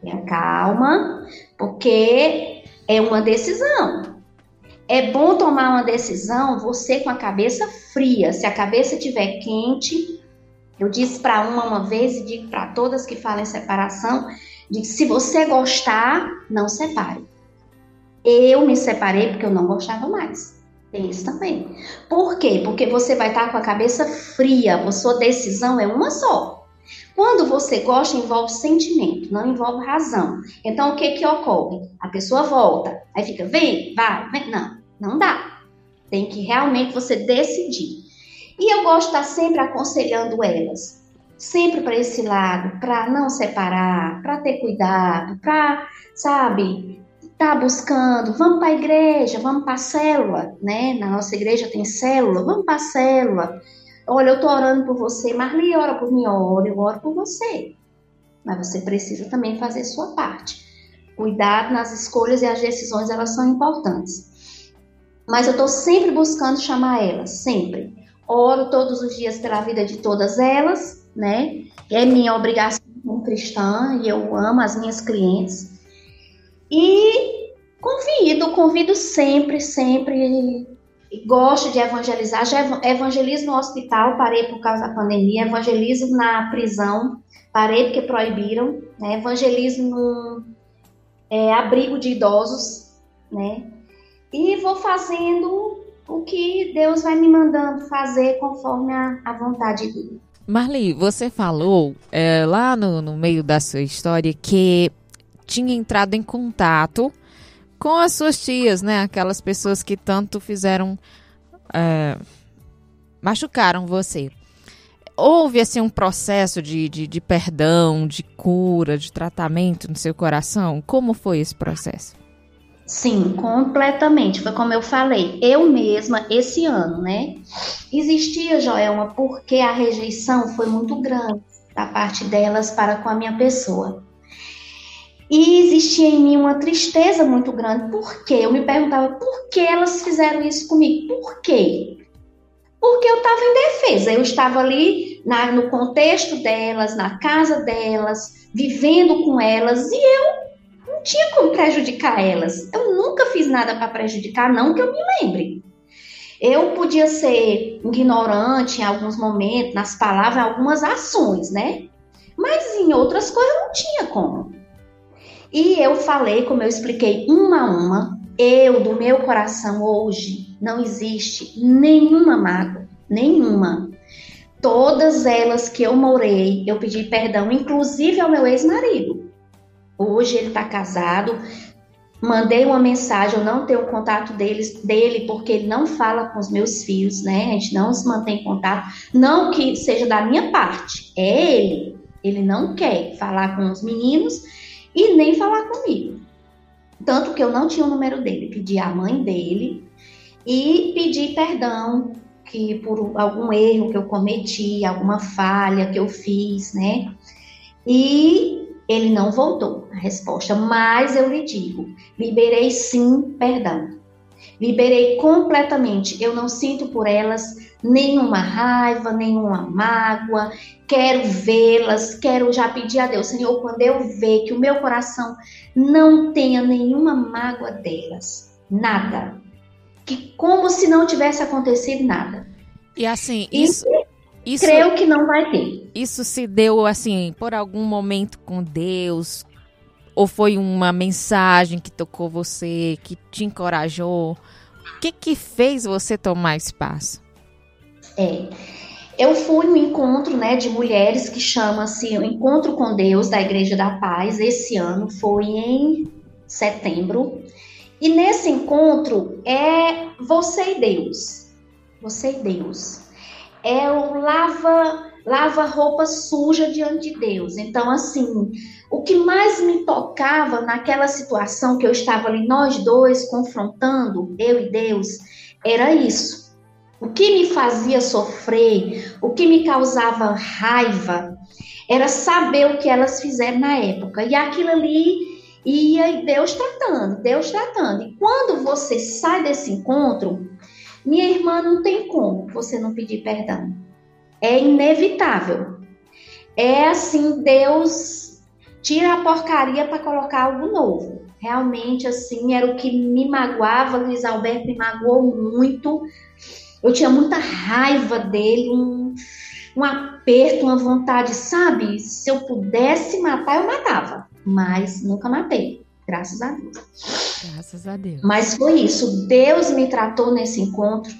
Tenha calma, porque é uma decisão. É bom tomar uma decisão você com a cabeça fria. Se a cabeça estiver quente, eu disse para uma uma vez e digo para todas que falam em separação, digo, se você gostar, não separe. Eu me separei porque eu não gostava mais. Tem isso também. Por quê? Porque você vai estar com a cabeça fria, a sua decisão é uma só. Quando você gosta, envolve sentimento, não envolve razão. Então, o que que ocorre? A pessoa volta, aí fica, vem, vai, vem. Não, não dá. Tem que realmente você decidir. E eu gosto de estar sempre aconselhando elas, sempre para esse lado, para não separar, para ter cuidado, para, sabe, tá buscando, vamos para a igreja, vamos para a célula, né? Na nossa igreja tem célula, vamos para a célula. Olha, eu estou orando por você, Marli ora por mim, ora, eu oro por você. Mas você precisa também fazer sua parte. Cuidado nas escolhas e as decisões, elas são importantes. Mas eu estou sempre buscando chamar elas, sempre. Oro todos os dias pela vida de todas elas, né? É minha obrigação como cristã e eu amo as minhas clientes. E convido, convido sempre, sempre. Gosto de evangelizar. Já evangelizo no hospital, parei por causa da pandemia. Evangelizo na prisão, parei porque proibiram. Né? Evangelizo no é, abrigo de idosos, né? E vou fazendo o que Deus vai me mandando fazer conforme a, a vontade dele. Marli, você falou é, lá no, no meio da sua história que tinha entrado em contato com as suas tias, né? Aquelas pessoas que tanto fizeram. É, machucaram você. Houve assim um processo de, de, de perdão, de cura, de tratamento no seu coração? Como foi esse processo? Sim, completamente. Foi como eu falei, eu mesma, esse ano, né? Existia, Joelma, porque a rejeição foi muito grande da parte delas para com a minha pessoa. E existia em mim uma tristeza muito grande. Por quê? Eu me perguntava por que elas fizeram isso comigo? Por quê? Porque eu estava em defesa. Eu estava ali na, no contexto delas, na casa delas, vivendo com elas, e eu não tinha como prejudicar elas. Eu nunca fiz nada para prejudicar, não que eu me lembre. Eu podia ser ignorante em alguns momentos, nas palavras, em algumas ações, né? Mas em outras coisas não tinha como. E eu falei, como eu expliquei, uma a uma, eu, do meu coração, hoje, não existe nenhuma mágoa, nenhuma. Todas elas que eu morei, eu pedi perdão, inclusive ao meu ex-marido. Hoje ele está casado. Mandei uma mensagem, eu não tenho contato deles, dele porque ele não fala com os meus filhos, né? A gente não se mantém em contato. Não que seja da minha parte, é ele. Ele não quer falar com os meninos e nem falar comigo. Tanto que eu não tinha o número dele. Pedi à mãe dele e pedi perdão que por algum erro que eu cometi, alguma falha que eu fiz, né? E ele não voltou a resposta, mas eu lhe digo: liberei sim perdão. Liberei completamente. Eu não sinto por elas nenhuma raiva, nenhuma mágoa. Quero vê-las, quero já pedir a Deus, Senhor, quando eu ver que o meu coração não tenha nenhuma mágoa delas, nada. Que como se não tivesse acontecido nada. E assim, isso. Isso, Creio que não vai ter. Isso se deu assim por algum momento com Deus? Ou foi uma mensagem que tocou você, que te encorajou? O que que fez você tomar espaço? É. Eu fui no encontro né, de mulheres que chama-se o Encontro com Deus da Igreja da Paz. Esse ano foi em setembro. E nesse encontro é você e Deus. Você e Deus. É o lava, lava roupa suja diante de Deus. Então, assim, o que mais me tocava naquela situação que eu estava ali, nós dois confrontando, eu e Deus, era isso o que me fazia sofrer, o que me causava raiva, era saber o que elas fizeram na época. E aquilo ali ia Deus tratando, Deus tratando. E quando você sai desse encontro, minha irmã, não tem como você não pedir perdão. É inevitável. É assim, Deus tira a porcaria para colocar algo novo. Realmente, assim, era o que me magoava. Luiz Alberto me magoou muito eu tinha muita raiva dele, um, um aperto, uma vontade, sabe? Se eu pudesse matar, eu matava. Mas nunca matei, graças a Deus. Graças a Deus. Mas foi isso. Deus me tratou nesse encontro.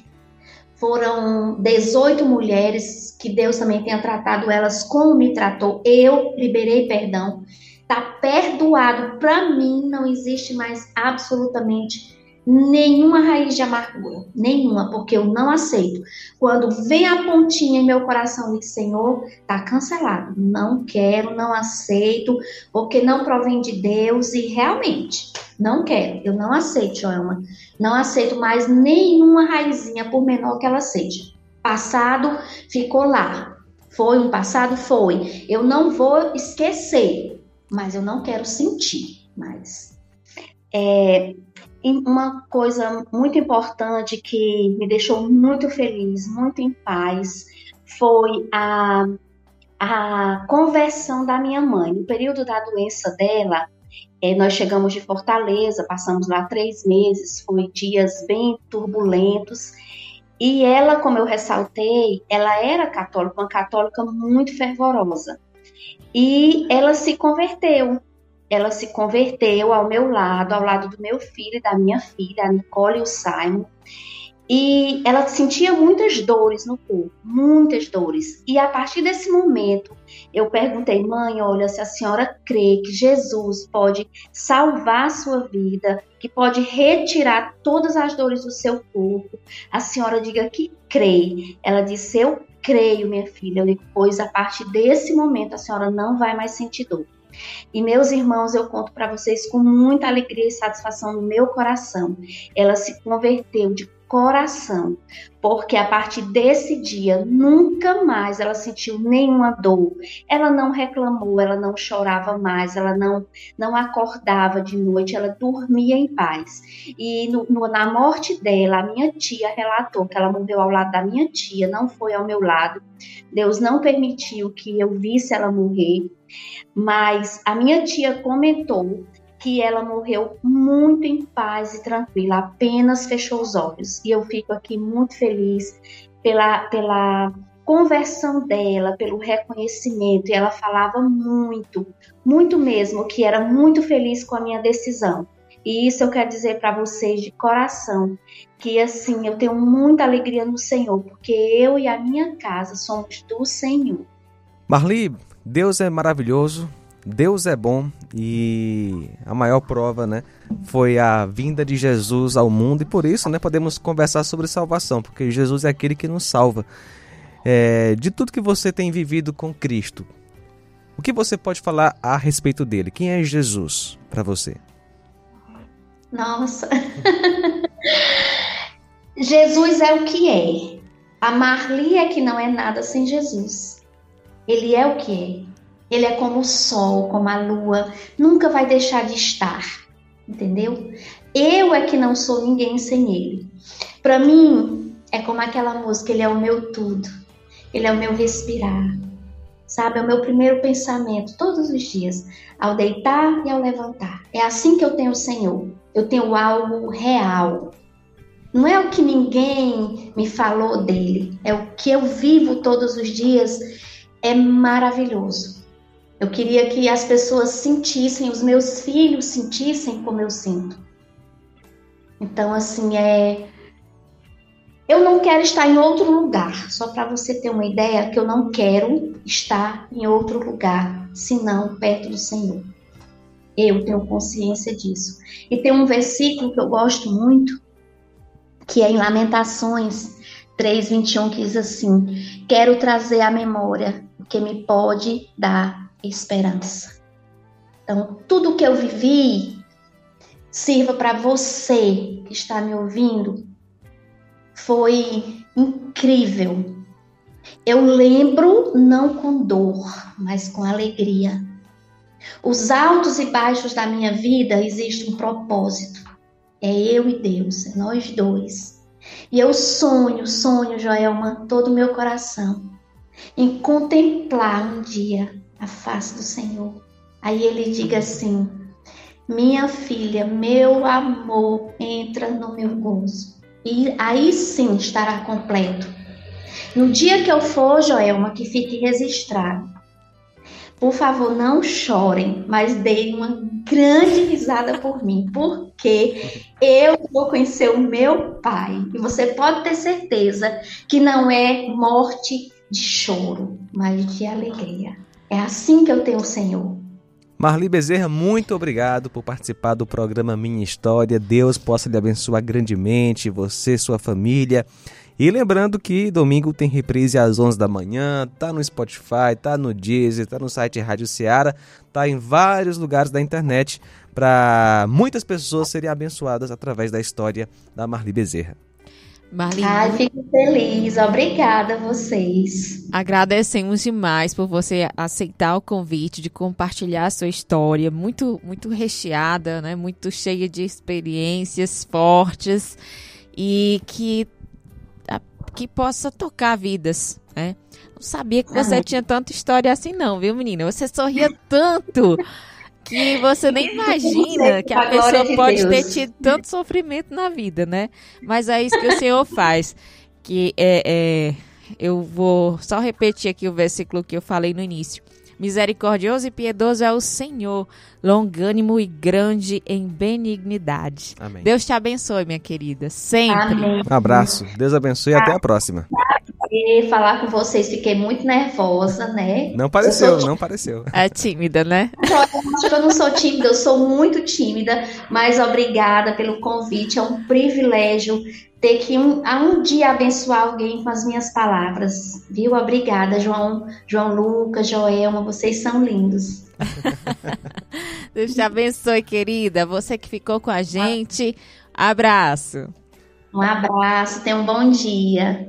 Foram 18 mulheres que Deus também tenha tratado elas como me tratou. Eu liberei perdão. Tá perdoado. Para mim não existe mais absolutamente nenhuma raiz de amargura, nenhuma, porque eu não aceito. Quando vem a pontinha em meu coração e Senhor, tá cancelado. Não quero, não aceito, porque não provém de Deus e realmente não quero. Eu não aceito, Joelma. Não aceito mais nenhuma raizinha, por menor que ela seja. Passado ficou lá. Foi um passado, foi. Eu não vou esquecer, mas eu não quero sentir mais. É, uma coisa muito importante que me deixou muito feliz, muito em paz, foi a, a conversão da minha mãe. No período da doença dela, é, nós chegamos de Fortaleza, passamos lá três meses, foi dias bem turbulentos. E ela, como eu ressaltei, ela era católica, uma católica muito fervorosa. E ela se converteu ela se converteu ao meu lado, ao lado do meu filho e da minha filha, a Nicole e o Simon. E ela sentia muitas dores no corpo, muitas dores. E a partir desse momento, eu perguntei, mãe, olha, se a senhora crê que Jesus pode salvar a sua vida, que pode retirar todas as dores do seu corpo, a senhora diga que crê. Ela disse, eu creio, minha filha. Eu digo, pois a partir desse momento a senhora não vai mais sentir dor. E meus irmãos, eu conto para vocês com muita alegria e satisfação no meu coração. Ela se converteu de coração, porque a partir desse dia nunca mais ela sentiu nenhuma dor. Ela não reclamou, ela não chorava mais, ela não não acordava de noite, ela dormia em paz. E no, no, na morte dela, a minha tia relatou que ela morreu ao lado da minha tia, não foi ao meu lado. Deus não permitiu que eu visse ela morrer. Mas a minha tia comentou que ela morreu muito em paz e tranquila, apenas fechou os olhos. E eu fico aqui muito feliz pela, pela conversão dela, pelo reconhecimento. E ela falava muito, muito mesmo, que era muito feliz com a minha decisão. E isso eu quero dizer para vocês de coração, que assim, eu tenho muita alegria no Senhor, porque eu e a minha casa somos do Senhor. Marli, Deus é maravilhoso, Deus é bom e a maior prova, né, foi a vinda de Jesus ao mundo e por isso, né, podemos conversar sobre salvação, porque Jesus é aquele que nos salva. É, de tudo que você tem vivido com Cristo, o que você pode falar a respeito dele? Quem é Jesus para você? Nossa, *laughs* Jesus é o que é. A Marli é que não é nada sem Jesus. Ele é o que é. Ele é como o sol, como a lua, nunca vai deixar de estar, entendeu? Eu é que não sou ninguém sem ele. Para mim, é como aquela música, ele é o meu tudo. Ele é o meu respirar. Sabe, é o meu primeiro pensamento todos os dias, ao deitar e ao levantar. É assim que eu tenho o Senhor. Eu tenho algo real. Não é o que ninguém me falou dele, é o que eu vivo todos os dias. É maravilhoso. Eu queria que as pessoas sentissem, os meus filhos sentissem como eu sinto. Então, assim, é Eu não quero estar em outro lugar, só para você ter uma ideia que eu não quero estar em outro lugar, senão perto do Senhor. Eu tenho consciência disso. E tem um versículo que eu gosto muito, que é em Lamentações 3:21 que diz assim: Quero trazer à memória que me pode dar esperança. Então, tudo que eu vivi sirva para você que está me ouvindo foi incrível. Eu lembro não com dor, mas com alegria. Os altos e baixos da minha vida existe um propósito. É eu e Deus, é nós dois. E eu sonho, sonho, Joelma, todo o meu coração, em contemplar um dia a face do Senhor. Aí ele diga assim: Minha filha, meu amor, entra no meu gozo. E aí sim estará completo. No dia que eu for, Joelma, que fique registrado. Por favor, não chorem, mas deem uma grande risada por mim, porque eu vou conhecer o meu pai. E você pode ter certeza que não é morte de choro, mas de alegria. É assim que eu tenho o Senhor. Marli Bezerra, muito obrigado por participar do programa Minha História. Deus possa lhe abençoar grandemente, você, sua família. E lembrando que domingo tem reprise às 11 da manhã, tá no Spotify, tá no Deezer, tá no site Rádio Ceará, tá em vários lugares da internet para muitas pessoas serem abençoadas através da história da Marli Bezerra. Marlene. Ai, fico feliz. Obrigada a vocês. Agradecemos demais por você aceitar o convite de compartilhar a sua história, muito muito recheada, né? Muito cheia de experiências fortes e que que possa tocar vidas, né? Não sabia que você tinha tanta história assim não, viu, menina? Você sorria tanto que você nem imagina que a pessoa pode ter tido tanto sofrimento na vida, né? Mas é isso que o Senhor faz. Que é, é, eu vou só repetir aqui o versículo que eu falei no início. Misericordioso e piedoso é o Senhor, longânimo e grande em benignidade. Amém. Deus te abençoe, minha querida, sempre. Amém. Um abraço. Deus abençoe e até a próxima falar com vocês, fiquei muito nervosa, né? Não pareceu, não pareceu. É tímida, né? Eu acho que eu não sou tímida, eu sou muito tímida, mas obrigada pelo convite, é um privilégio ter que um, a um dia abençoar alguém com as minhas palavras, viu? Obrigada, João, João Lucas, Joelma, vocês são lindos. *laughs* Deus te abençoe, querida. Você que ficou com a gente, abraço. Um abraço, tenha um bom dia.